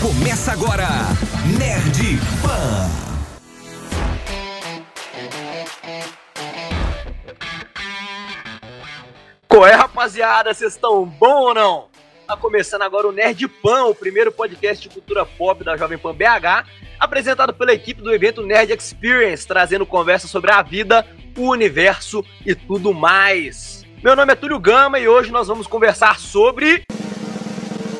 Começa agora, Nerd Pan. Qual é, rapaziada? Vocês estão bom ou não? Tá começando agora o Nerd Pan, o primeiro podcast de cultura pop da Jovem Pan BH, apresentado pela equipe do evento Nerd Experience, trazendo conversa sobre a vida, o universo e tudo mais. Meu nome é Túlio Gama e hoje nós vamos conversar sobre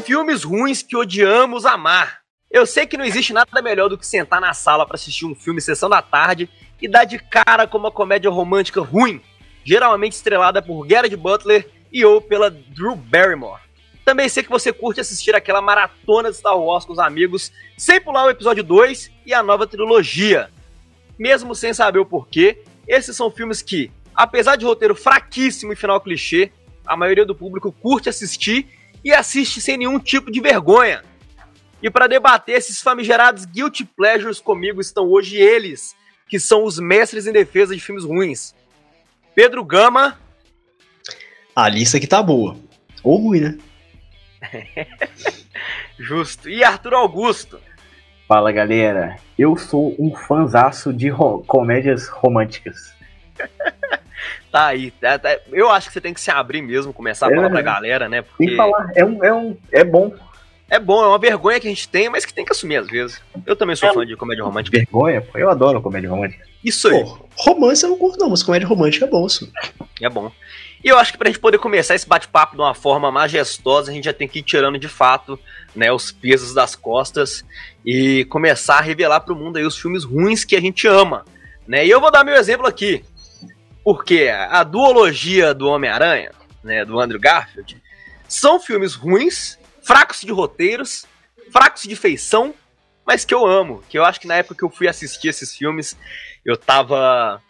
filmes ruins que odiamos amar. Eu sei que não existe nada melhor do que sentar na sala para assistir um filme sessão da tarde e dar de cara com uma comédia romântica ruim, geralmente estrelada por Gerard Butler e ou pela Drew Barrymore. Também sei que você curte assistir aquela maratona de Star Wars com os amigos, sem pular o episódio 2 e a nova trilogia. Mesmo sem saber o porquê, esses são filmes que, apesar de roteiro fraquíssimo e final clichê, a maioria do público curte assistir e assiste sem nenhum tipo de vergonha. E para debater esses famigerados guilty pleasures comigo estão hoje eles, que são os mestres em defesa de filmes ruins. Pedro Gama. A lista aqui tá boa. Ou ruim, né? Justo. E Arthur Augusto. Fala galera, eu sou um fanzaço de ro comédias românticas. tá aí, tá, tá, eu acho que você tem que se abrir mesmo, começar a falar é, pra galera, né? Porque... Tem que falar, é, um, é, um, é bom. É bom, é uma vergonha que a gente tem, mas que tem que assumir às vezes. Eu também sou é, fã de comédia romântica. Vergonha? Pô, eu adoro comédia romântica. Isso aí. Pô, romance eu não curto não, mas comédia romântica é bom, isso. É bom. E eu acho que pra gente poder começar esse bate-papo de uma forma majestosa, a gente já tem que ir tirando de fato né, os pesos das costas e começar a revelar para o mundo aí os filmes ruins que a gente ama. Né? E eu vou dar meu exemplo aqui. Porque a duologia do Homem-Aranha, né, do Andrew Garfield, são filmes ruins, fracos de roteiros, fracos de feição, mas que eu amo. Que eu acho que na época que eu fui assistir esses filmes, eu tava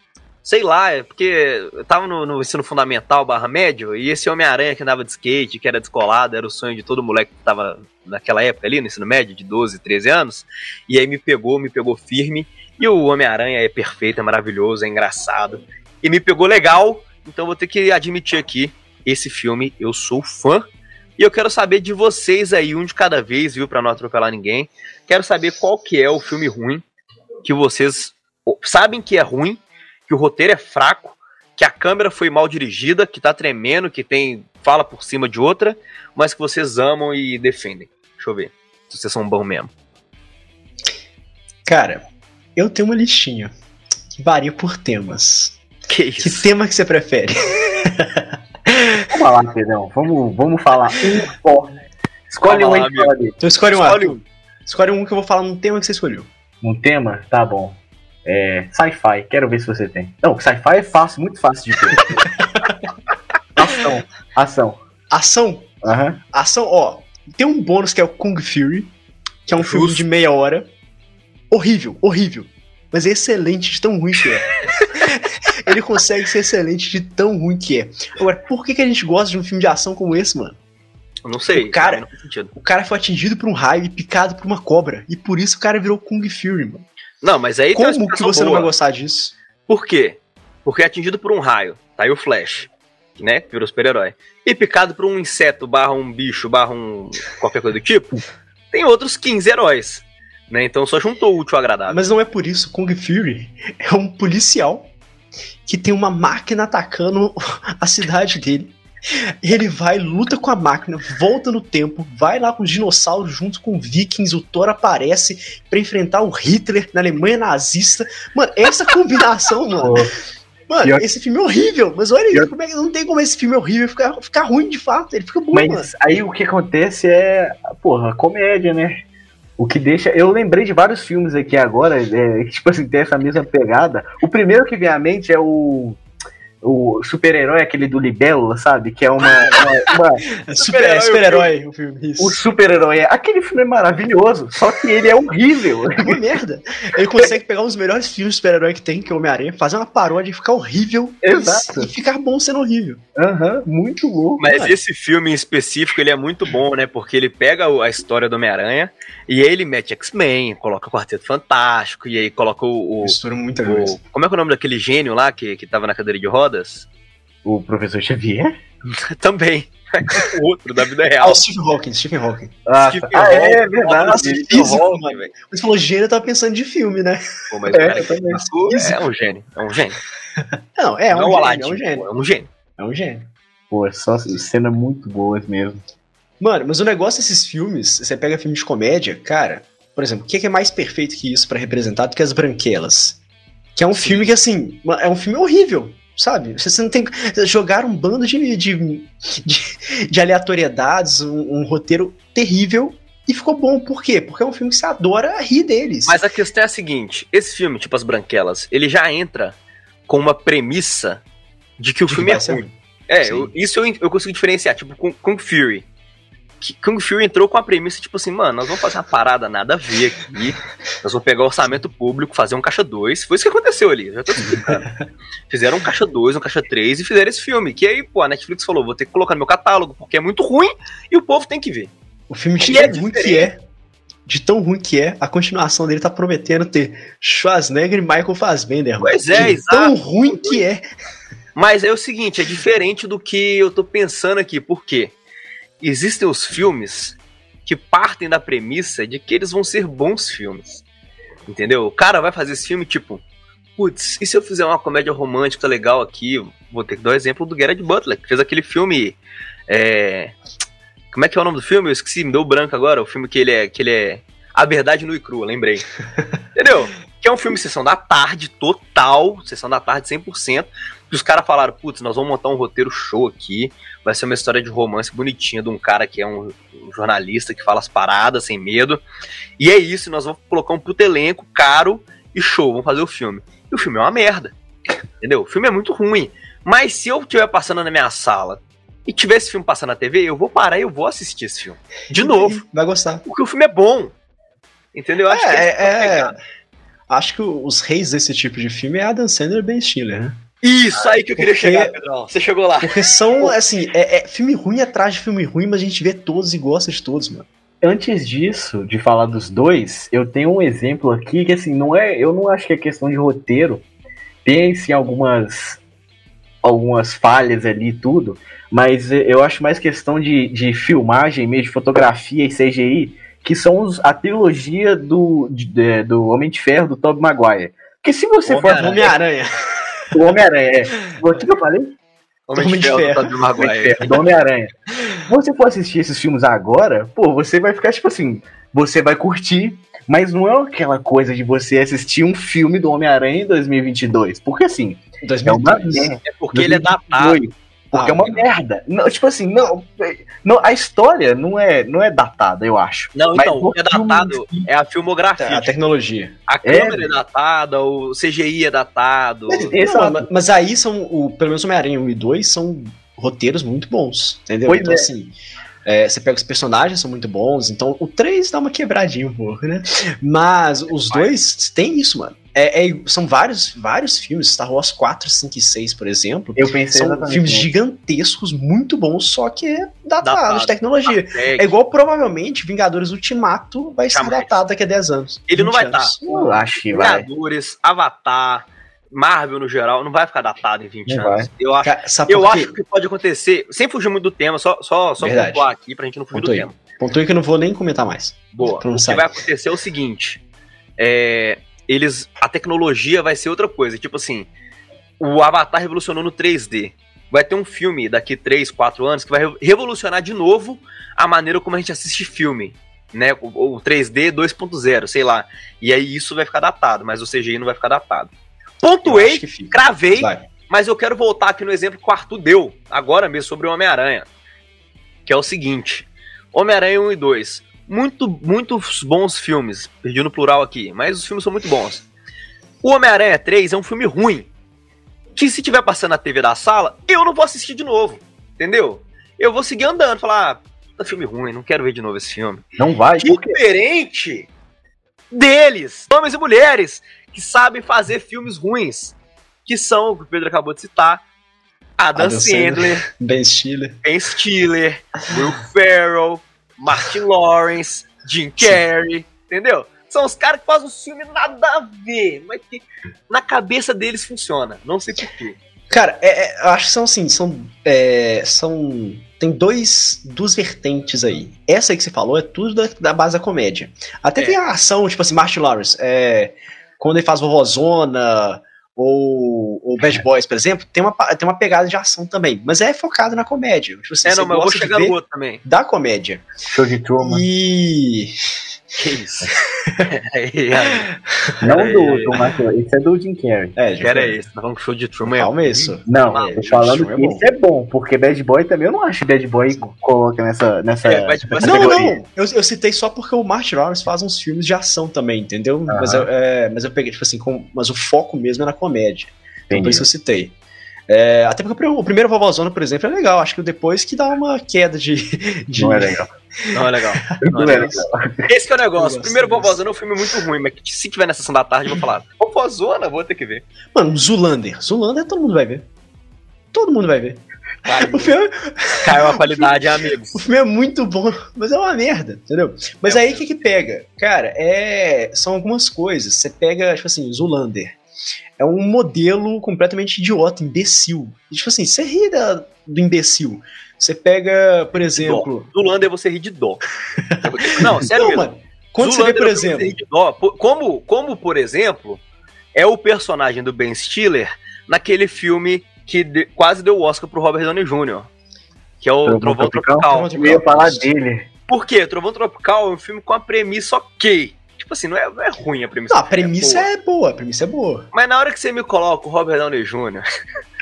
sei lá, é porque eu tava no, no ensino fundamental barra médio, e esse Homem-Aranha que andava de skate, que era descolado, era o sonho de todo moleque que tava naquela época ali, no ensino médio, de 12, 13 anos, e aí me pegou, me pegou firme, e o Homem-Aranha é perfeito, é maravilhoso, é engraçado, e me pegou legal, então vou ter que admitir aqui, esse filme eu sou fã, e eu quero saber de vocês aí, um de cada vez, viu, pra não atropelar ninguém, quero saber qual que é o filme ruim que vocês sabem que é ruim, que o roteiro é fraco, que a câmera foi mal dirigida, que tá tremendo, que tem fala por cima de outra, mas que vocês amam e defendem. Deixa eu ver se vocês são bons mesmo. Cara, eu tenho uma listinha que varia por temas. Que isso? Que tema que você prefere? vamos lá, Pedrão. Vamos, vamos falar um só. Escolhe um aí. Então escolhe um. Escolhe um. Escolhe um que eu vou falar num tema que você escolheu. Um tema? Tá bom. É, sci-fi, quero ver se você tem. Não, sci-fi é fácil, muito fácil de ter. ação, ação. Ação? Uhum. Ação, ó. Tem um bônus que é o Kung Fury, que é um Justo. filme de meia hora. Horrível, horrível. Mas é excelente de tão ruim que é. Ele consegue ser excelente de tão ruim que é. Agora, por que, que a gente gosta de um filme de ação como esse, mano? Eu não sei. O cara, o cara foi atingido por um raio e picado por uma cobra. E por isso o cara virou Kung Fury, mano. Não, mas aí Como que você boa. não vai gostar disso? Por quê? Porque é atingido por um raio. Tá aí o Flash, né? Virou super-herói. E picado por um inseto, barra um bicho, barra um. qualquer coisa do tipo. Tem outros 15 heróis. Né? Então só juntou o útil ao agradável. Mas não é por isso. Kung Fury é um policial que tem uma máquina atacando a cidade dele. Ele vai, luta com a máquina, volta no tempo, vai lá com os dinossauros junto com vikings, o Thor aparece para enfrentar o Hitler na Alemanha nazista. Mano, essa combinação, mano. Mano, Pior... esse filme é horrível, mas olha Pior... como é que não tem como esse filme é horrível ficar, ficar ruim de fato, ele fica bom, Mas mano. aí o que acontece é, porra, comédia, né? O que deixa. Eu lembrei de vários filmes aqui agora, é, que, tipo assim, tem essa mesma pegada. O primeiro que vem à mente é o o super-herói, aquele do Libélula, sabe? Que é uma. uma, uma... super-herói, super o filme. Isso. O super-herói. Aquele filme é maravilhoso, só que ele é horrível. É uma merda. Ele consegue pegar um dos melhores filmes de super-herói que tem, que é o Homem-Aranha, fazer uma paródia e ficar horrível. Exato. E, ficar bom sendo horrível. Aham, uhum, muito louco. Mas cara. esse filme em específico, ele é muito bom, né? Porque ele pega a história do Homem-Aranha e aí ele mete X-Men, coloca o Quarteto Fantástico, e aí coloca o. o Mistura muita coisa. Como é que é o nome daquele gênio lá que, que tava na cadeira de rodas? O professor Xavier? Também. o outro da vida Ah, real. o Stephen Hawking, Stephen Hawking. Ah, Stephen ah, é, Hawking, é verdade. Nossa, físico, Hawking, mano. velho. Você falou gênio, eu tava pensando de filme, né? Pô, mas É, o cara que é um gênio. É um gênio. Não, é, é Não um o gênio, Aladdin, é um gênio. pô, é um gênio. É um gênio. Pô, é só cena muito boas mesmo. Mano, mas o negócio desses filmes, você pega filme de comédia, cara, por exemplo, o que é que é mais perfeito que isso pra representar do que as branquelas? Que é um filme que, assim, é um filme horrível, sabe? Você não tem. Jogar um bando de, de, de, de aleatoriedades, um, um roteiro terrível. E ficou bom, por quê? Porque é um filme que você adora rir deles. Mas a questão é a seguinte: esse filme, tipo As Branquelas, ele já entra com uma premissa de que o De que filme é vai ser ruim. É, eu- isso eu, eu consigo diferenciar, tipo, com Kung Fury. Que Kung Fury entrou com a premissa, tipo assim, mano, nós vamos fazer uma parada nada a ver aqui. Nós vamos pegar o orçamento público, fazer um caixa 2. Foi isso que aconteceu ali, já tô explicando. fizeram um caixa 2, um caixa 3 e fizeram esse filme. Que aí, pô, a Netflix falou, vou ter que colocar no meu catálogo, porque é muito ruim e o povo tem que ver. O filme de E tão é ruim que é. De tão ruim que é, a continuação dele tá prometendo ter Schwarzenegger e Michael Fassbender. mano. Pois é, De exato. Tão ruim que é. Mas é o seguinte, é diferente do que eu tô pensando aqui, por quê? Existem os filmes que partem da premissa de que eles vão ser bons filmes. Entendeu? O cara vai fazer esse filme tipo, putz, e se eu fizer uma comédia romântica legal aqui? Vou ter que dar o exemplo do Gerard Butler, que fez aquele filme. É... Como é que é o nome do filme? Eu esqueci, me deu branco agora. O filme que ele é. Que ele é. A Verdade Nua e Crua, lembrei. Entendeu? Que é um filme sessão da tarde, total, sessão da tarde 100%. E os caras falaram, putz, nós vamos montar um roteiro show aqui. Vai ser uma história de romance bonitinha de um cara que é um, um jornalista que fala as paradas sem medo. E é isso, nós vamos colocar um puto elenco caro e show, vamos fazer o filme. E o filme é uma merda. Entendeu? O filme é muito ruim. Mas se eu estiver passando na minha sala e tiver esse filme passando na TV, eu vou parar e eu vou assistir esse filme. De novo. Vai gostar. Porque o filme é bom. Entendeu? Eu acho que é, essa a é, pegada. Acho que os reis desse tipo de filme é Adam Sandler e Ben Stiller, né? Isso aí que eu queria Porque- chegar, Pedrão. Você chegou lá. Porque são, assim, é, é filme ruim atrás de filme ruim, mas a gente vê todos e gosta de todos, mano. Antes disso, de falar dos dois, eu tenho um exemplo aqui que assim, não é, eu não acho que é questão de roteiro. Tem sim algumas algumas falhas ali e tudo, mas eu acho mais questão de, de filmagem, mesmo de fotografia e CGI, que são os, a trilogia do, de- de- do Homem de Ferro, do Tobey Maguire. Porque se você for Homem-Aranha. O Homem-Aranha, é. O que eu falei? Homem, de de Ferro, Ferro. Homem de do Homem-Aranha. Se você for assistir esses filmes agora, pô, você vai ficar tipo assim, você vai curtir, mas não é aquela coisa de você assistir um filme do Homem-Aranha em 2022. Porque assim, é uma 2015. merda. É porque ele é datado. 2022, Porque Ah, é uma não. merda. Não, tipo assim, não, não, a história não é, não é datada, eu acho. Não, Mas então, o que é filme datado si- é a filmografia. A tecnologia. A É. câmera é datada, o CGI é datado. Mas, não, mas- mas aí são, o, pelo menos Homem-Aranha 1 e 2 são roteiros muito bons, entendeu? Pois então, é. assim, é, você pega os personagens, são muito bons, então o 3 dá uma quebradinha um pouco, né? Mas os dois tem isso, mano. É, é- são vários, vários filmes, Star Wars 4, 5 e 6, por exemplo. Eu pensei São exatamente filmes gigantescos, muito bons, só que é datado, Datado. de tecnologia. É, É igual provavelmente Vingadores Ultimato vai ser Jamais. datado daqui a 10 anos. Ele não 20 vai anos. Eu acho que vai. Vingadores, Avatar, Marvel no geral, não vai ficar datado em 20 Não anos. Eu acho, sabe eu acho que pode acontecer, sem fugir muito do tema, só, só, só Verdade. pontuar aqui pra gente não fugir do aí. tema. Pontuei que eu não vou nem comentar mais. Boa. O que vai acontecer é o seguinte: é, eles, a tecnologia vai ser outra coisa. Tipo assim, o Avatar revolucionou no 3D. Vai ter um filme daqui 3, 4 anos que vai re- revolucionar de novo a maneira como a gente assiste filme. Né? O, o 3D 2.0, sei lá. E aí isso vai ficar datado, mas o CGI não vai ficar datado. Pontuei, cravei, Vai. mas eu quero voltar aqui no exemplo que o Arthur deu, agora mesmo, sobre o Homem-Aranha. Que é o seguinte: Homem-Aranha 1 e 2. Muito, muitos bons filmes. Perdi no plural aqui, mas os filmes são muito bons. O Homem-Aranha 3 é um filme ruim. Que se tiver passando na TV da sala, eu não vou assistir de novo. Entendeu? Eu vou seguir andando, falar, ah, tá filme ruim, não quero ver de novo esse filme. Não vai, Diferente deles, homens e mulheres, que sabem fazer filmes ruins. Que são, o que o Pedro acabou de citar, Adam, Adam Sandler, Ben Stiller. Ben Stiller, Will Ferrell, Martin Lawrence, Jim Carrey, entendeu? São os caras que fazem um filme nada a ver, mas que na cabeça deles funciona. Não sei porquê. Cara, é- é, eu acho que são assim, são, é, são tem dois, duas vertentes aí. Essa aí que você falou é tudo da, da base da comédia. Até É. tem a ação, tipo assim, Martin Lawrence, é, quando ele faz Vovozona ou, ou Bad Boys, por exemplo, tem uma, tem uma pegada de ação também, mas é focado na comédia. Tipo assim, É, você não, mas eu vou chegar no outro também. da comédia. Show de Truman. E Que isso? Aí, Não do. Tom Michael, esse é do Jim Carrey. é, foi. aí, você tá falando que o show de Truman é Calma isso. Não, Ah, tô falando que é bom. esse é bom, porque Bad Boy também eu não acho que Bad Boy coloca nessa. nessa É, Bad Boy Não, categoria. não, eu, eu citei só porque o Martin Lawrence faz uns filmes de ação também, entendeu? Mas, eu, é, mas eu peguei, tipo assim, com- mas o foco mesmo é na comédia. Então, por Entendi. isso eu citei. É, até porque o primeiro Vovozona, por exemplo, é legal. Acho que o depois que dá uma queda de. de- Não é legal. Não é legal. Não é legal. Esse que é o negócio. O primeiro gosto Vovozona é um filme muito ruim, mas se tiver na sessão da tarde eu vou falar. Vovozona, vou ter que ver. Mano, Zulander. Zulander todo mundo vai ver. Todo mundo vai ver. Caiu, O filme, caiu a qualidade, amigos. o filme é muito bom, mas é uma merda, entendeu? Mas É aí o que que pega? Cara, é, são algumas coisas. Você pega, tipo assim, Zulander. É um modelo completamente idiota, imbecil. E, tipo assim, você ri da- do imbecil. Você pega, por exemplo. Zulander você ri de dó. Não, sério Não, mano. Quando você vê, por exemplo. você ri de dó. Como, como, por exemplo, é o personagem do Ben Stiller naquele filme que de- quase deu o Oscar pro Robert Downey Jr., que é o Trovão Trovão Tropical? Tropical. Eu ia falar dele. Por quê? Trovão Tropical é um filme com a premissa ok. Tipo assim, não é, não é ruim a premissa. Não, a premissa boa. é boa, a premissa é boa. Mas na hora que você me coloca o Robert Downey Jr.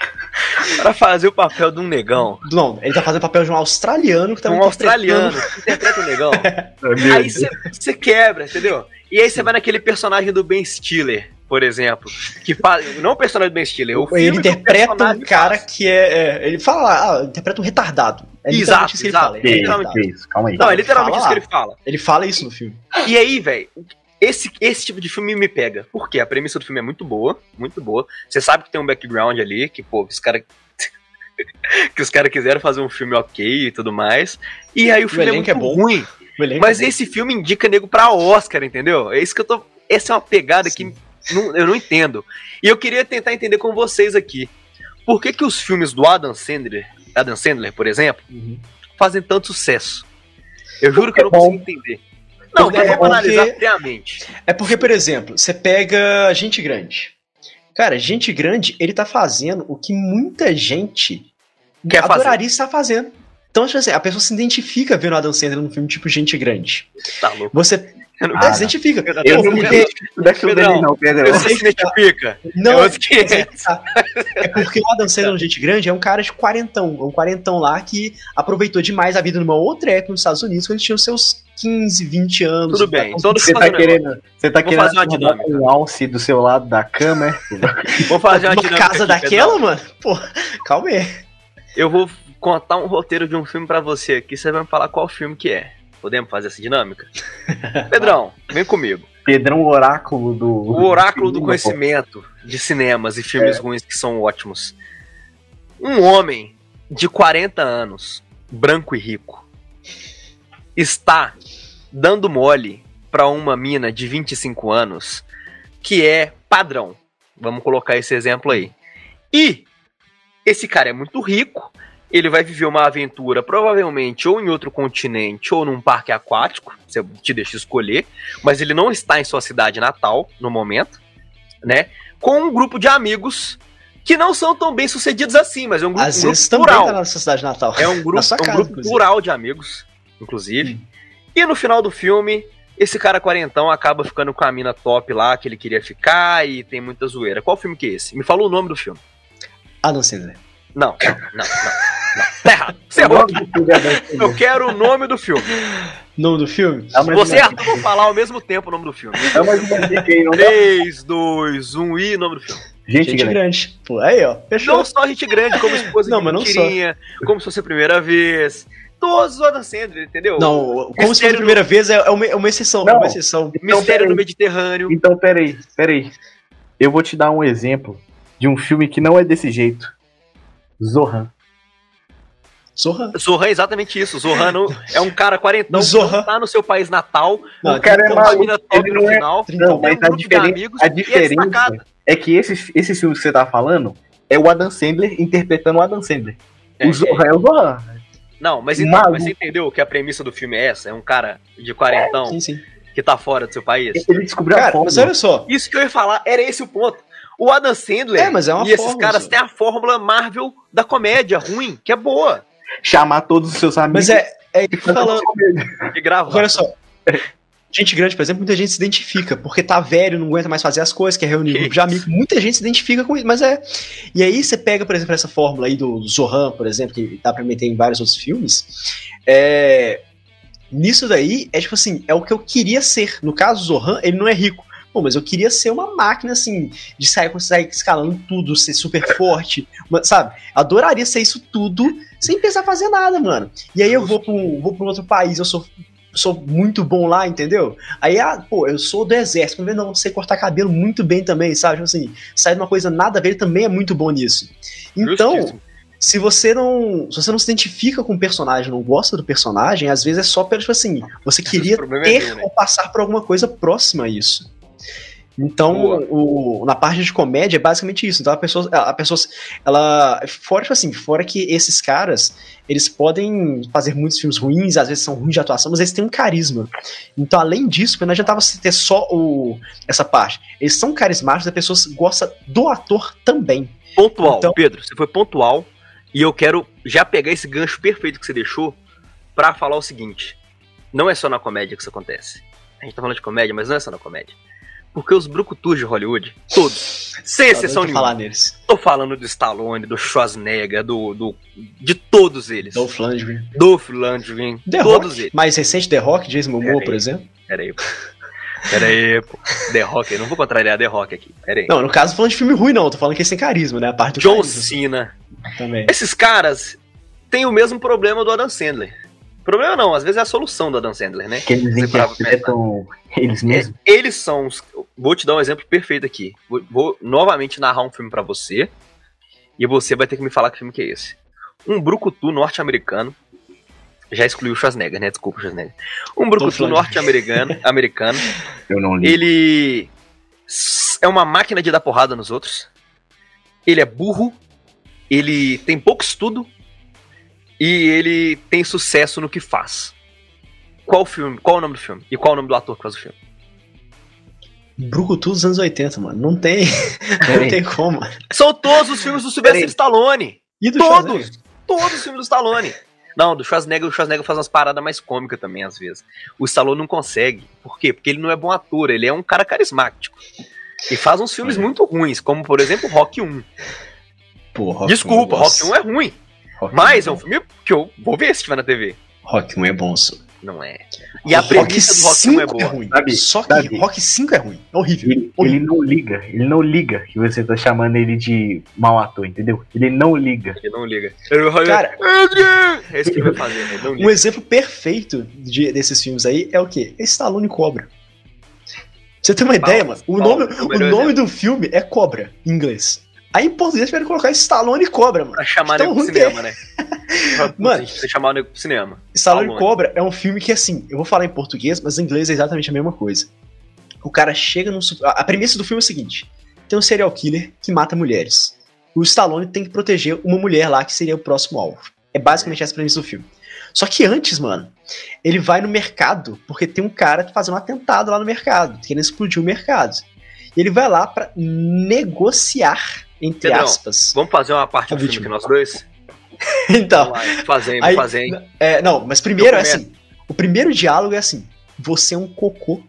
pra fazer o papel de um negão, Não, ele tá fazendo papel de um australiano que tá um australiano que interpreta um negão, aí você quebra, entendeu? E aí você vai naquele personagem do Ben Stiller, por exemplo, que faz. Não o personagem do Ben Stiller, o filme Ele o interpreta um cara faz. que é, é, Ele fala, ah, interpreta um retardado. É Exato, isso que ele exato. fala. ele é Que um isso, calma aí. Não, é literalmente fala isso que ele fala. Ele fala isso no filme. E aí, velho, esse, esse tipo de filme me pega. Por quê? A premissa do filme é muito boa, muito boa. Você sabe que tem um background ali, que, pô, os caras. que os caras quiseram fazer um filme ok e tudo mais. E aí o filme é elenco muito é bom. ruim. O elenco Mas é bom. esse filme indica nego pra Oscar, entendeu? É isso que eu tô. Essa é uma pegada que não- eu não entendo. E eu queria tentar entender com vocês aqui. Por que, que os filmes do Adam Sandler, Adam Sandler, por exemplo, Uhum. fazem tanto sucesso? Eu juro que eu não Porque é consigo entender. Não, Porque- vamos porque- analisar friamente. É porque, por exemplo, você pega Gente Grande. Cara, Gente Grande, ele tá fazendo o que muita gente Quer fazer. adoraria estar fazendo. Então, tipo assim, a pessoa se identifica vendo Adam Sandler num filme tipo Gente Grande. Tá louco. Você Eu não, Ah, é, se identifica. eu Eu não me identifico daquilo dele, não, Pedro. Você se identifica? Não, Eu que é. que. É porque o Adam Sandler no Gente Grande é um cara de quarentão. É um quarentão lá que aproveitou demais a vida numa outra época nos Estados Unidos, quando ele tinha os seus 15, 20 anos. Tudo bem. Então deixa Você eu tá querendo, você tá Vou querendo fazer uma dinâmica. um alce do seu lado da cama, é? Vou fazer uma Uma dinâmica casa aqui, daquela, Pedrão. mano? Pô, calma aí. Eu vou contar um roteiro de um filme pra você aqui, você vai me falar qual filme que é. Podemos fazer essa dinâmica? Pedrão, vem comigo. Pedrão Oráculo do. O oráculo do conhecimento de cinemas e filmes ruins que são ótimos. Um homem de 40 anos, branco e rico, está dando mole pra uma mina de 25 anos que é padrão. Vamos colocar esse exemplo aí. E esse cara é muito rico, ele vai viver uma aventura provavelmente ou em outro continente ou num parque aquático, você te deixa escolher, mas ele não está em sua cidade natal no momento, né? Com um grupo de amigos que não são tão bem sucedidos assim, mas é um grupo, Às um grupo vezes plural. tá na nossa cidade natal. É um grupo, sua é um grupo plural de amigos, inclusive. Hum. E no final do filme, esse cara quarentão acaba ficando com a mina top lá que ele queria ficar e tem muita zoeira. Qual filme que é esse? Me fala o nome do filme. Adam Sandler. Não, não, não, não. Errado. Você errou aqui. Eu quero o nome do filme. Nome do filme? É Você e dica- Arthur vão falar ao mesmo tempo o nome do filme. É uma dica aí, não dá? 3, 2, 1 e nome do filme. Gente, Gente grande. grande. Pô, aí, ó. Fechou. Não só gente grande, como esposa Não, de mas não mentirinha, como se fosse a primeira vez. Todos os Adam Sandler, entendeu? Não, como se fosse Mistério a primeira vez, é é uma, é uma exceção. Não. É uma exceção. Mistério peraí. no Mediterrâneo. Então, peraí, peraí. Eu vou te dar um exemplo de um filme que não é desse jeito. Zohan. Zorra. Zohan é exatamente isso. Zohan não- é um cara quarentão que Zohan. não tá no seu país natal. Não, o cara é uma maluco. mina top ele no não é- final. Não, tem mas um a amigos a é diferença destacado. é que esses, esses filmes que você tá falando é o Adam Sandler interpretando o Adam Sandler. É, o Zohan é o Zohan. Não, mas então, mas você entendeu que a premissa do filme é essa? É um cara de quarentão Sim, sim. que tá fora do seu país? Ele descobriu a Cara, fórmula. mas olha só. Isso que eu ia falar, era esse o ponto. O Adam Sandler É, mas é uma e esses fórmula, caras têm a fórmula Marvel da comédia ruim, que é boa. Chamar todos os seus amigos. Mas é, é falando. E gravar. Olha só. Gente grande, por exemplo, muita gente se identifica, porque tá velho, não aguenta mais fazer as coisas, quer reunir Que grupo de amigos. Muita gente se identifica com isso, mas é. E aí você pega, por exemplo, essa fórmula aí do Zohan, por exemplo, que dá pra meter em vários outros filmes. É. Nisso daí, é tipo assim, é o que eu queria ser. No caso, o Zohan, ele não é rico. Pô, mas eu queria ser uma máquina, assim, de sair, sair escalando tudo, ser super forte, mas, sabe? Adoraria ser isso tudo sem pensar fazer nada, mano. E aí eu vou pra um, vou pra um outro país, eu sou sou muito bom lá, entendeu? Aí, ah, pô, eu sou do exército, mas não, sei cortar cabelo muito bem também, sabe? Tipo assim, sai de uma coisa nada a ver, ele também é muito bom nisso. Então, Justíssimo. se você não, se você não se identifica com o personagem, não gosta do personagem, às vezes é só pelo, tipo assim, você queria é ter meu, né? ou passar por alguma coisa próxima a isso. Então, o, na parte de comédia é basicamente isso. Então a pessoa, a pessoa, ela, fora tipo assim, fora que esses caras, eles podem fazer muitos filmes ruins, às vezes são ruins de atuação, mas eles têm um carisma. Então, além disso, não adiantava você ter só o, essa parte. Eles são carismáticos, as pessoas gostam do ator também. Pontual, Então- Pedro, você foi pontual e eu quero já pegar esse gancho perfeito que você deixou pra falar o seguinte: não é só na comédia que isso acontece. A gente tá falando de comédia, mas não é só na comédia. Porque os brucutus de Hollywood, todos, sem exceção Adoro nenhuma, falar neles. tô falando do Stallone, do Schwarzenegger, do, do de todos eles. Dolph Lundgren. Dolph Lundgren, The todos Rock, eles. mais recente The Rock, Jason Momoa, por exemplo. Pera aí, pô. Pera aí, pô. The Rock, eu não vou contrariar The Rock aqui. Pera aí. Não, no caso, falando de filme ruim, não. Tô falando que eles têm carisma, né? A parte do John carisma Cena. também. Esses caras têm o mesmo problema do Adam Sandler. Problema não, às vezes é a solução do Adam Sandler, né? Que eles interpretam eles mesmos. É, eles são os. Vou te dar um exemplo perfeito aqui. Vou, vou novamente narrar um filme pra você. E você vai ter que me falar que filme que é esse. Um brucutu norte-americano. Já excluiu o Schwarzenegger, né? Desculpa, Schwarzenegger. Um brucutu norte-americano. americano. Eu não li. Ele é uma máquina de dar porrada nos outros. Ele é burro. Ele tem pouco estudo. E ele tem sucesso no que faz. Qual o filme? Qual o nome do filme? E qual o nome do ator que faz o filme? Brucutu dos anos 80, mano. Não tem, não tem como. São todos os filmes do Sylvester. Stallone. E do Todos. Todos os filmes do Stallone. Não, do Schwarzenegger, o Schwarzenegger faz umas paradas mais cômicas também, às vezes. O Stallone não consegue. Por quê? Porque ele não é bom ator, ele é um cara carismático. E faz uns filmes muito ruins, como por exemplo Rock 1. Pô, Rock Desculpa, 1, Rock 1 é ruim. Rock Mas é 1 um filme que eu vou ver se tiver na TV. Rock 1 é bom, só. Não é. E a Rock premissa do Rock 1 é 5 boa. ruim. Sabe, Só que sabe. Rock 5 é ruim. É horrível. Ele, ele não liga, ele não liga que você tá chamando ele de mau ator, entendeu? Ele não liga. Ele não liga. Cara, É isso que ele vai fazer, né? Ele não um exemplo perfeito de- desses filmes aí é o quê? É Stallone Cobra. Você tem uma ideia, mano? O Paulo, nome, é o nome do filme é Cobra, em inglês. Aí em português tiveram que colocar Stallone Cobra, mano. Pra chamar nego pro que é. cinema, né? Mano. Você chamar o nego pro cinema. Stallone Stallone. Cobra é um filme que, assim, eu vou falar em português, mas em inglês é exatamente a mesma coisa. O cara chega num. A premissa do filme é o seguinte: tem um serial killer que mata mulheres. O Stallone tem que proteger uma mulher lá que seria o próximo alvo. É basicamente essa a premissa do filme. Só que antes, mano, ele vai no mercado porque tem um cara fazendo um atentado lá no mercado, querendo explodir o mercado. E ele vai lá pra negociar, entre Pedrão, aspas. Vamos fazer uma parte do filme que nós dois? então, fazer, Aí- hein? É, não, mas primeiro é Eu assim. O primeiro diálogo é assim. Você é um cocô.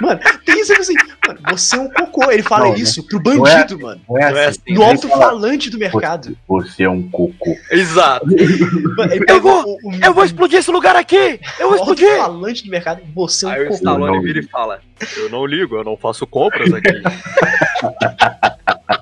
Mano, tem isso assim. Mano, você é um cocô. Ele fala Não, isso pro não é- bandido, mano. Não é é assim. assim. No Ele alto-falante do mercado. Você é um cocô. Exato. Mano, ele pega vou- o, o, Eu vou explodir esse lugar aqui! Eu vou o explodir! alto-falante do mercado. Você é um Aí o cocô. Stallone Não. vira e fala: Eu não ligo, eu não faço compras aqui.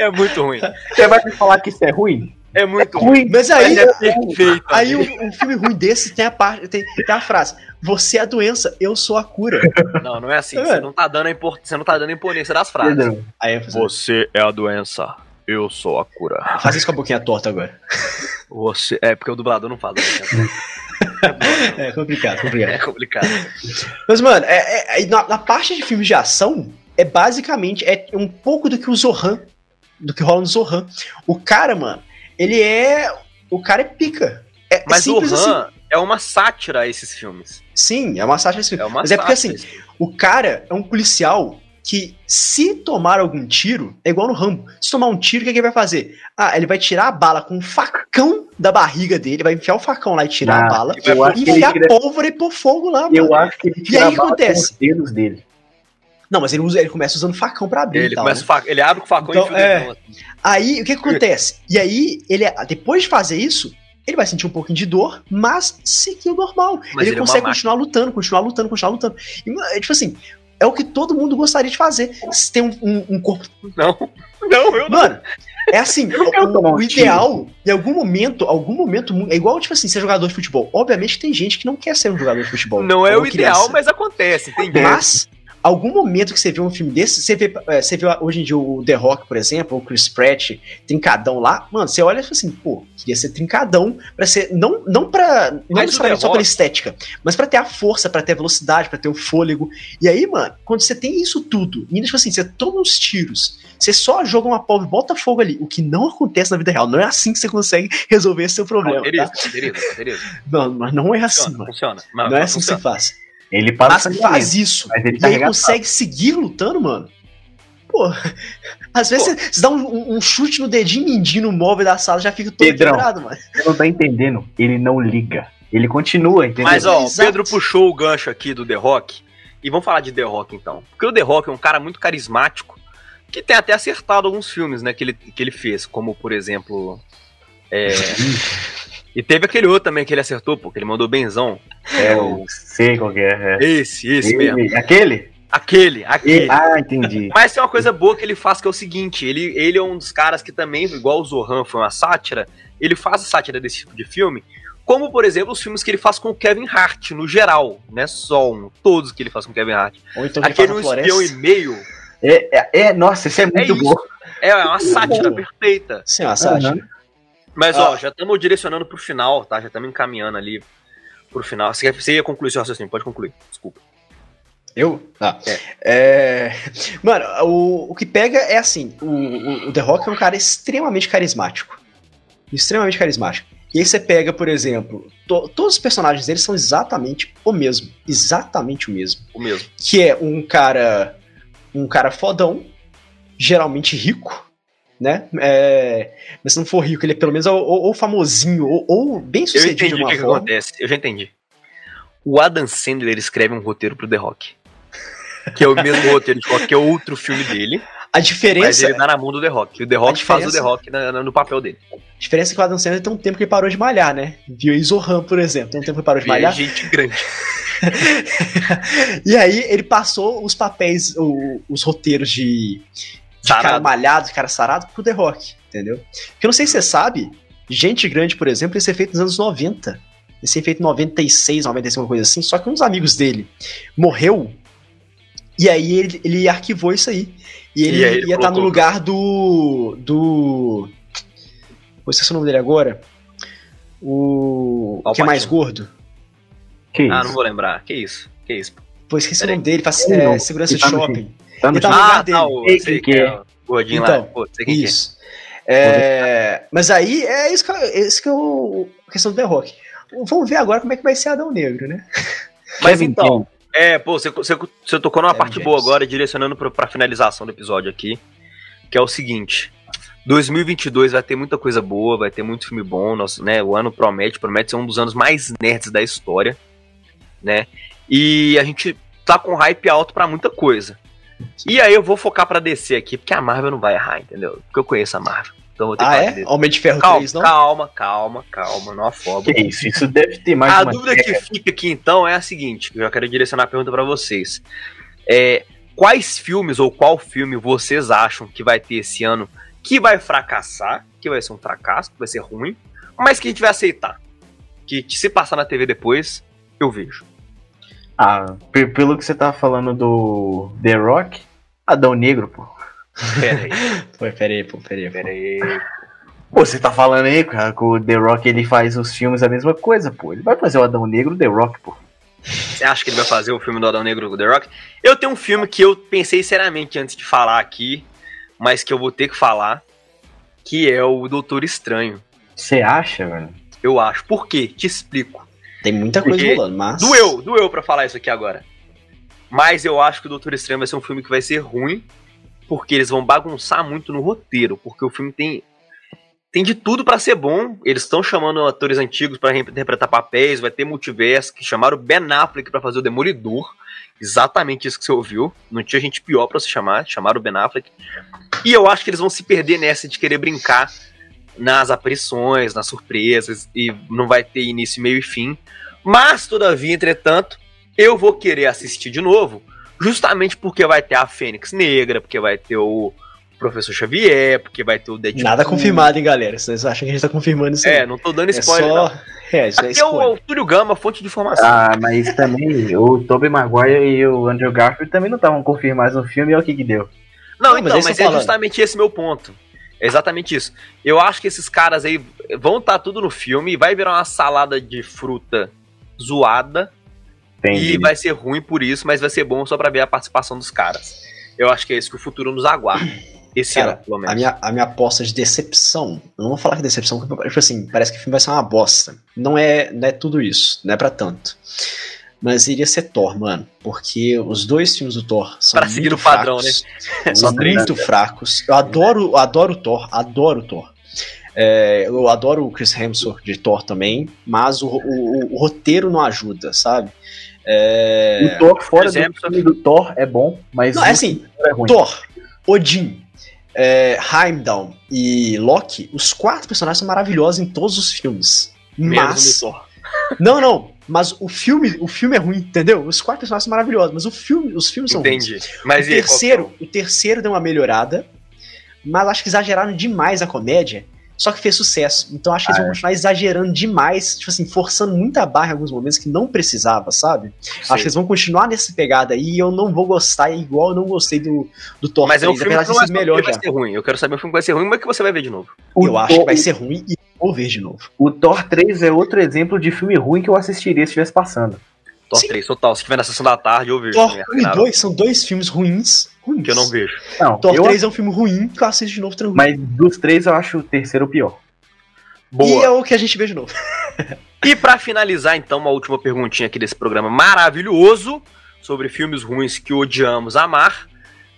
é muito ruim. Você vai me falar que isso é ruim? É muito ruim. Ruim. Mas aí, Mas é perfeito. aí um, um filme ruim desse tem a parte, tem, tem a frase: Você é a doença, eu sou a cura. Não, não é assim. É. Você não tá dando a import... você não tá dando a imponência das frases. Pedro, Aí Você é a doença. Eu sou a cura. faz isso com a boquinha torta agora. Você. É porque o dublador não fala. É complicado, complicado. É complicado. Mas, mano, é, é- é- na, na parte de filmes de ação, é basicamente é um pouco do que o Zohan, do que rola no Zohan. O cara, mano, ele é. O cara é pica. É, É Mas o simples assim. Han é uma sátira a esses filmes. Sim, é uma sátira assim. É uma Mas é porque assim, sátira. o cara é um policial que, se tomar algum tiro, é igual no Rambo. Se tomar um tiro, o que, que ele vai fazer? Ah, ele vai tirar a bala com um facão da barriga dele, vai enfiar o facão lá e tirar Ah, a bala, e enfiar tira- pólvora e pôr fogo lá, Eu mano. acho que ele E tira aí a o que bala com acontece? os dedos dele. Não, mas ele, usa, ele começa usando facão pra abrir Ele, tal, começa né? o fa- ele abre o facão Então, e enfia o é. dedão, assim. Aí, o que, que acontece? E aí, ele, depois de fazer isso, ele vai sentir um pouquinho de dor, mas seguir o normal. Mas ele, ele é consegue máquina. continuar lutando, continuar lutando, continuar lutando. E, é tipo assim, é o que todo mundo gostaria de fazer. Se tem um, um- um corpo. Não, não, eu não. Mano, é assim, o, o ideal, em algum momento, algum momento, é igual, tipo assim, ser jogador de futebol. Obviamente tem gente que não quer ser um jogador de futebol. Não é o ideal, criança. mas acontece, entendeu? Mas, algum momento que você vê um filme desse, você vê, é, você vê hoje em dia o The Rock, por exemplo, ou o Chris Pratt, trincadão lá, mano, você olha e fala assim, pô, queria ser trincadão pra ser, não, não pra, não Mas necessariamente só pela estética, mas pra ter a força, pra ter a velocidade, pra ter o fôlego. E aí, mano, quando você tem isso tudo, e tipo assim, você toma uns tiros, você só joga uma pólvora e bota fogo ali, o que não acontece na vida real, não é assim que você consegue resolver esse seu problema, Bateriza, tá? bateriza, bateriza. Não, mas não é assim, Funciona, mano. funciona. Mas Não é assim que você funciona. faz. Ele passa Mas faz isso. Mas ele E tá aí arregaçado. consegue seguir lutando, mano. Pô, às vezes Pô. você, você dá um, um chute no dedinho mindinho no móvel da sala já fica todo Pedrão. quebrado, mano. Você não tá entendendo. Ele não liga. Ele continua, entendeu? Mas ó, o Exato. Pedro puxou o gancho aqui do The Rock. E vamos falar de The Rock então. Porque o The Rock é um cara muito carismático. Que tem até acertado alguns filmes, né? Que ele, que ele fez. Como, por exemplo. É. e teve aquele outro também que ele acertou, porque ele mandou benzão. é, eu sei qual que é. é. Esse, esse mesmo. Ele- Aquele? Aquele, aquele. E- ah, entendi. Mas tem uma coisa boa que ele faz que é o seguinte: ele, ele é um dos caras que também, igual o Zohan foi uma sátira, ele faz a sátira desse tipo de filme, como por exemplo os filmes que ele faz com o Kevin Hart, no geral, não é só um, todos que ele faz com o Kevin Hart. Ou então ele Aquele um espião e meio É, é, é, nossa, isso é muito isso. bom. é uma sátira perfeita. Sim, uma sátira. Mas Ah. ó, já estamos direcionando pro final, tá? Já estamos encaminhando ali pro final. Você, quer- você ia concluir seu raciocínio, pode concluir, desculpa. Eu? Ah. É. É. Mano, o, o que pega é assim: o, o, o The Rock é um cara extremamente carismático. Extremamente carismático. E aí você pega, por exemplo, to- todos os personagens dele são exatamente o mesmo. Exatamente o mesmo. O mesmo. que é um cara um cara fodão, geralmente rico, né? É, mas se não for rico, ele é pelo menos ou, ou- ou famosinho, ou, ou bem Eu sucedido entendi de o que, forma. acontece, eu já entendi. O Adam Sandler escreve um roteiro pro The Rock. Que é o mesmo roteiro de qualquer outro filme dele, A mas diferença, ele dá na mão do The Rock. E o The Rock faz o The Rock na- na- no papel dele. a diferença é que o Adam Sandler tem um tempo que ele parou de malhar, né? Viu aí Zohan, por exemplo, tem um tempo que ele parou de é malhar. gente grande. e aí ele passou os papéis, os roteiros de, de cara malhado, de cara sarado pro The Rock, entendeu? Porque eu não sei se você sabe, Gente Grande, por exemplo, ia ser feito nos anos 90. Ia ser feito em 96, 95, uma coisa assim. Só que um dos amigos dele morreu. E aí ele, ele arquivou isso aí. E ele E aí ele ia estar no colocou- lugar do. do. Vou esquecer o nome dele agora. O. Al que é mais gordo? Que isso? Ah, não vou lembrar. Que isso? Que isso? Pô, esqueci Peraí. o nome dele, faz é, segurança de tá no shopping. Tá no tá Ah, tá, o Sei que que é o gordinho Então, lá. Pô, sei quem que é. Isso. É, mas aí é isso que, é isso que eu. A questão do The Rock. Vamos ver agora como é que vai ser Adão Negro, né? Mas Kevin então, é, pô, você, você, você tocou numa Kevin parte boa agora, direcionando pra, pra finalização do episódio aqui, que é o seguinte. 2022 vai ter muita coisa boa, vai ter muito filme bom, nosso, né? O ano promete, promete ser um dos anos mais nerds da história, né? E a gente tá com hype alto pra muita coisa. E aí eu vou focar pra descer aqui, porque a Marvel não vai errar, entendeu? Porque eu conheço a Marvel. Então eu vou ter Ah, que é? Homem de Ferro Calma, 3, não? calma, calma, calma, não afoba. Que isso? Isso deve ter mais A uma dúvida que fica aqui então é a seguinte: eu já quero direcionar a pergunta pra vocês. É, quais filmes ou qual filme vocês acham que vai ter esse ano que vai fracassar, que vai ser um fracasso, que vai ser ruim, mas que a gente vai aceitar? Que se passar na TV depois, eu vejo. Ah, pe- pelo que você tava falando do The Rock, Adão Negro, pô. Pera aí, Pô, pera aí, pô, pera aí. pô. pera aí. Pô, você tá falando aí, cara, que o The Rock ele faz os filmes a mesma coisa, pô. Ele vai fazer o Adão Negro The Rock, pô. Você acha que ele vai fazer o filme do Adão Negro com The Rock? Eu tenho um filme que eu pensei seriamente antes de falar aqui, mas que eu vou ter que falar, que é o Doutor Estranho. Você acha, velho? Eu acho. Por quê? Te explico. Tem muita coisa Porque rolando, mas. Doeu, doeu pra falar isso aqui agora. Mas eu acho que o Doutor Estranho vai ser um filme que vai ser ruim, porque eles vão bagunçar muito no roteiro, porque o filme tem tem de tudo pra ser bom. Eles estão chamando atores antigos pra interpretar papéis, vai ter multiverso, que chamaram o Ben Affleck pra fazer o Demolidor. Exatamente isso que você ouviu. Não tinha gente pior pra se chamar, chamaram o Ben Affleck. E eu acho que eles vão se perder nessa de querer brincar nas aparições, nas surpresas, e não vai ter início, meio e fim. Mas, todavia, entretanto, eu vou querer assistir de novo, justamente porque vai ter a Fênix Negra, porque vai ter o Professor Xavier, porque vai ter o Deadpool. Nada confirmado, hein, galera? Vocês acham que a gente tá confirmando isso? aí? É, não tô dando é spoiler, só. não. É, isso é Aqui é o, spoiler. o Túlio Gama, fonte de informação. Ah, mas também o Tobey Maguire e o Andrew Garfield também não estavam confirmados no filme, e olha o que que deu. Não, Não, mas então, mas, tão é falando. justamente esse meu ponto. É exatamente isso. Eu acho que esses caras aí vão estar tudo no filme, vai virar uma salada de fruta zoada Entendi. e vai ser ruim por isso, mas vai ser bom só pra ver a participação dos caras. Eu acho que é isso que o futuro nos aguarda. Esse Cara, ano, pelo menos. A minha, a minha aposta de decepção, eu não vou falar que decepção, porque, tipo assim, parece que o filme vai ser uma bosta. Não é, não é tudo isso, não é pra tanto. Mas iria ser Thor, mano. Porque os dois filmes do Thor são Pra muito seguir o padrão, fracos, né? São muito fracos. Eu adoro, eu adoro o Thor, adoro o Thor. É, eu adoro o Chris Hemsworth de Thor também, mas o, o- o roteiro não ajuda, sabe? É... O Thor fora do exemplo, filme do Thor é bom, mas Não, é assim, é ruim. Thor, Odin, é, Heimdall e Loki, os quatro personagens são maravilhosos em todos os filmes. Menos Mas. Não, não. Mas o filme, o filme é ruim, entendeu? Os quatro personagens são maravilhosos, mas o filme, os filmes são ruins. Entendi. Mas o qual que é terceiro, o terceiro deu uma melhorada, mas acho que exageraram demais a comédia. Só que fez sucesso. Então acho que eles Ah, vão continuar exagerando demais, tipo assim, forçando muita barra em alguns momentos que não precisava, sabe? Acho que eles vão continuar nessa pegada aí e eu não vou gostar igual eu não gostei do, do Thor Mas é um 3, filme apesar que é melhor vai já. ser ruim. Eu quero saber um filme que vai ser ruim, mas que você vai ver de novo. O Eu acho Thor- que vai ser ruim e vou ver de novo. O Thor 3 é outro exemplo de filme ruim que eu assistiria se estivesse passando. Thor Sim. 3, total. Se tiver na sessão da tarde, eu vejo. Thor também, 1 e Ragnarok, 2 são dois filmes ruins, ruins. Que eu não vejo. Não, Thor eu, 3 é um filme ruim que eu assisto de novo tranquilo. mas dos três eu acho o terceiro o pior. E Boa. é o que a gente vê de novo. E pra finalizar, então, uma última perguntinha aqui desse programa maravilhoso sobre filmes ruins que odiamos amar,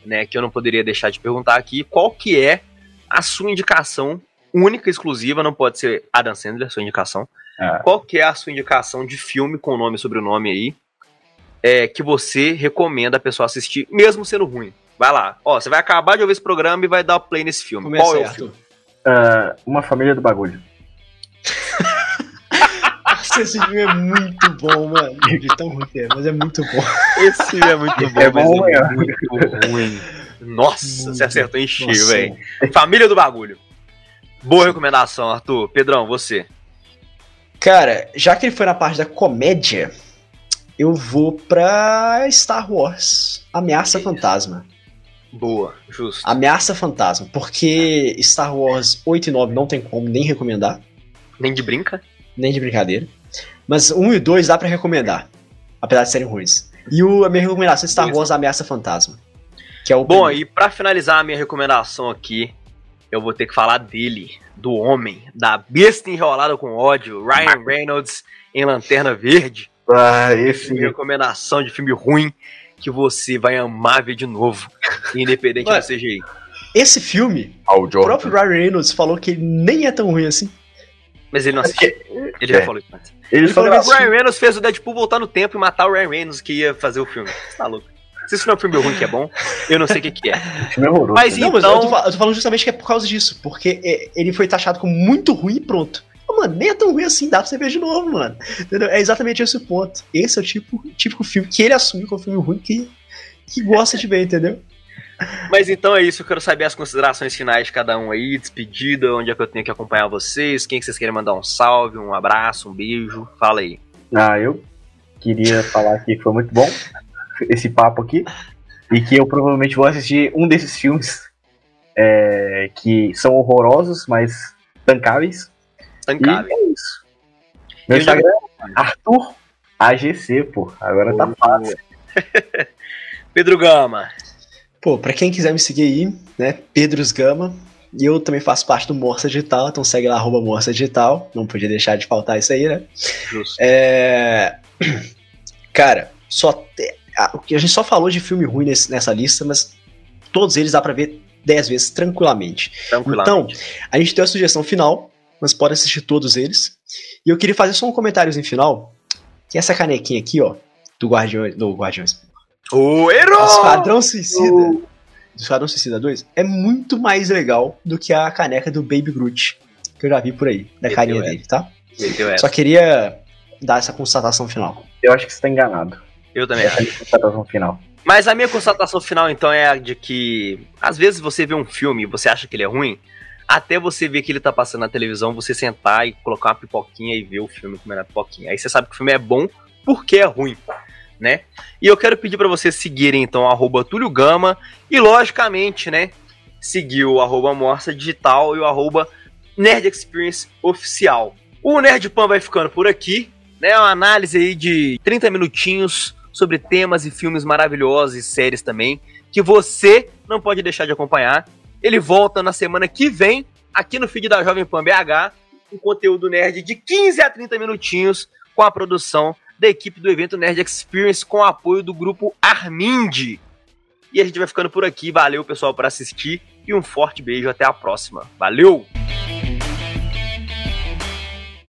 né? Que eu não poderia deixar de perguntar aqui. Qual que é a sua indicação única, exclusiva? Não pode ser Adam Sandler, sua indicação. Ah. Qual que é a sua indicação de filme com nome e sobrenome aí? É, que você recomenda a pessoa assistir, mesmo sendo ruim. Vai lá. Ó, você vai acabar de ouvir esse programa e vai dar play nesse filme. Começa Qual é o Arthur. filme? Ah, uma família do bagulho. Esse filme é muito bom, mano. De tão ruim que é, mas é muito bom. Esse filme é muito bom, É bom, mas é é. muito ruim. Nossa, Muito. você acertou em cheio, velho. Família do bagulho. Boa recomendação, Arthur. Pedrão, você. Cara, já que ele foi na parte da comédia, eu vou pra Star Wars. Ameaça Fantasma. Boa, justo. Ameaça Fantasma. Porque Star Wars 8 e 9 não tem como nem recomendar. Nem de brinca. Nem de brincadeira. Mas 1 e 2 dá pra recomendar. Apesar de serem ruins. E o, a minha recomendação é Star. Wars Ameaça Fantasma. Que é o Bom, primeiro. e pra finalizar a minha recomendação aqui, eu vou ter que falar dele, do homem, da besta enrolada com ódio, Ryan Reynolds em Lanterna Verde. Ah, esse. Minha recomendação de filme ruim que você vai amar ver de novo, independente Ué. do CGI. Esse filme, o próprio Ryan Reynolds falou que ele nem é tão ruim assim. Mas ele não assistiu. Ele já É. falou isso antes. Ele Ele falou falou isso. O Ryan Reynolds fez o Deadpool voltar no tempo e matar o Ryan Reynolds que ia fazer o filme. Você tá louco? Se isso não é um filme ruim que é bom, eu não sei o que, que é. horroroso. Mas Não, mas eu tô, então. eu tô falando justamente que é por causa disso. Porque é, ele foi taxado como muito ruim e pronto. Mas, Mano, nem é tão ruim assim, dá pra você ver de novo, mano. Entendeu? É exatamente esse o ponto. Esse é o tipo, típico filme que ele assume como filme ruim que, que gosta de ver, entendeu? Mas então é isso, eu quero saber as considerações finais de cada um aí, despedida, onde é que eu tenho que acompanhar vocês, quem que vocês querem mandar um salve, um abraço, um beijo, fala aí. Ah, eu queria falar aqui que foi muito bom esse papo aqui. E que eu provavelmente vou assistir um desses filmes é, que são horrorosos, mas tancáveis. Tancável. E é isso. Meu Eu já- Instagram é Arthur AGC, pô. Agora tá fácil. Pedro Gama, Pô, pra quem quiser me seguir aí, né? Pedros Gama. E eu também faço parte do Morsa Digital, então segue lá, arroba Morsa Digital. Não podia deixar de faltar isso aí, né? Justo. É... Cara, só te... a gente só falou de filme ruim nesse, nessa lista, mas todos eles dá pra ver 10 vezes tranquilamente. Tranquilamente. Então, a gente tem a sugestão final, mas pode assistir todos eles. E eu queria fazer só um comentáriozinho final, que essa canequinha aqui, ó, do Guardiões, do Guardiões, o herói! Esquadrão Suicida, do Esquadrão Suicida 2, é muito mais legal do que a caneca do Baby Groot, que eu já vi por aí, da Meteu carinha essa. dele, tá? Meteu essa. Só queria dar essa constatação final. Eu acho que você tá enganado. Eu também Essa acho. é a constatação final. Mas a minha constatação final, então, é a de que às vezes você vê um filme e você acha que ele é ruim, até você ver que ele tá passando na televisão, você sentar e colocar uma pipoquinha e ver o filme comendo a pipoquinha. Aí você sabe que o filme é bom porque é ruim, né? E eu quero pedir pra vocês seguirem, então, arroba Túlio Gama e, logicamente, né, seguir o arroba Morsa Digital e o arroba Nerd Experience Oficial. O Nerd Pan vai ficando por aqui, né? Uma análise aí de 30 minutinhos sobre temas e filmes maravilhosos e séries também, que você não pode deixar de acompanhar. Ele volta na semana que vem, aqui no feed da Jovem Pan BH, um conteúdo nerd de 15 a 30 minutinhos, com a produção da equipe do evento Nerd Experience, com o apoio do grupo Armind. E a gente vai ficando por aqui. Valeu, pessoal, por assistir. E um forte beijo. Até a próxima. Valeu!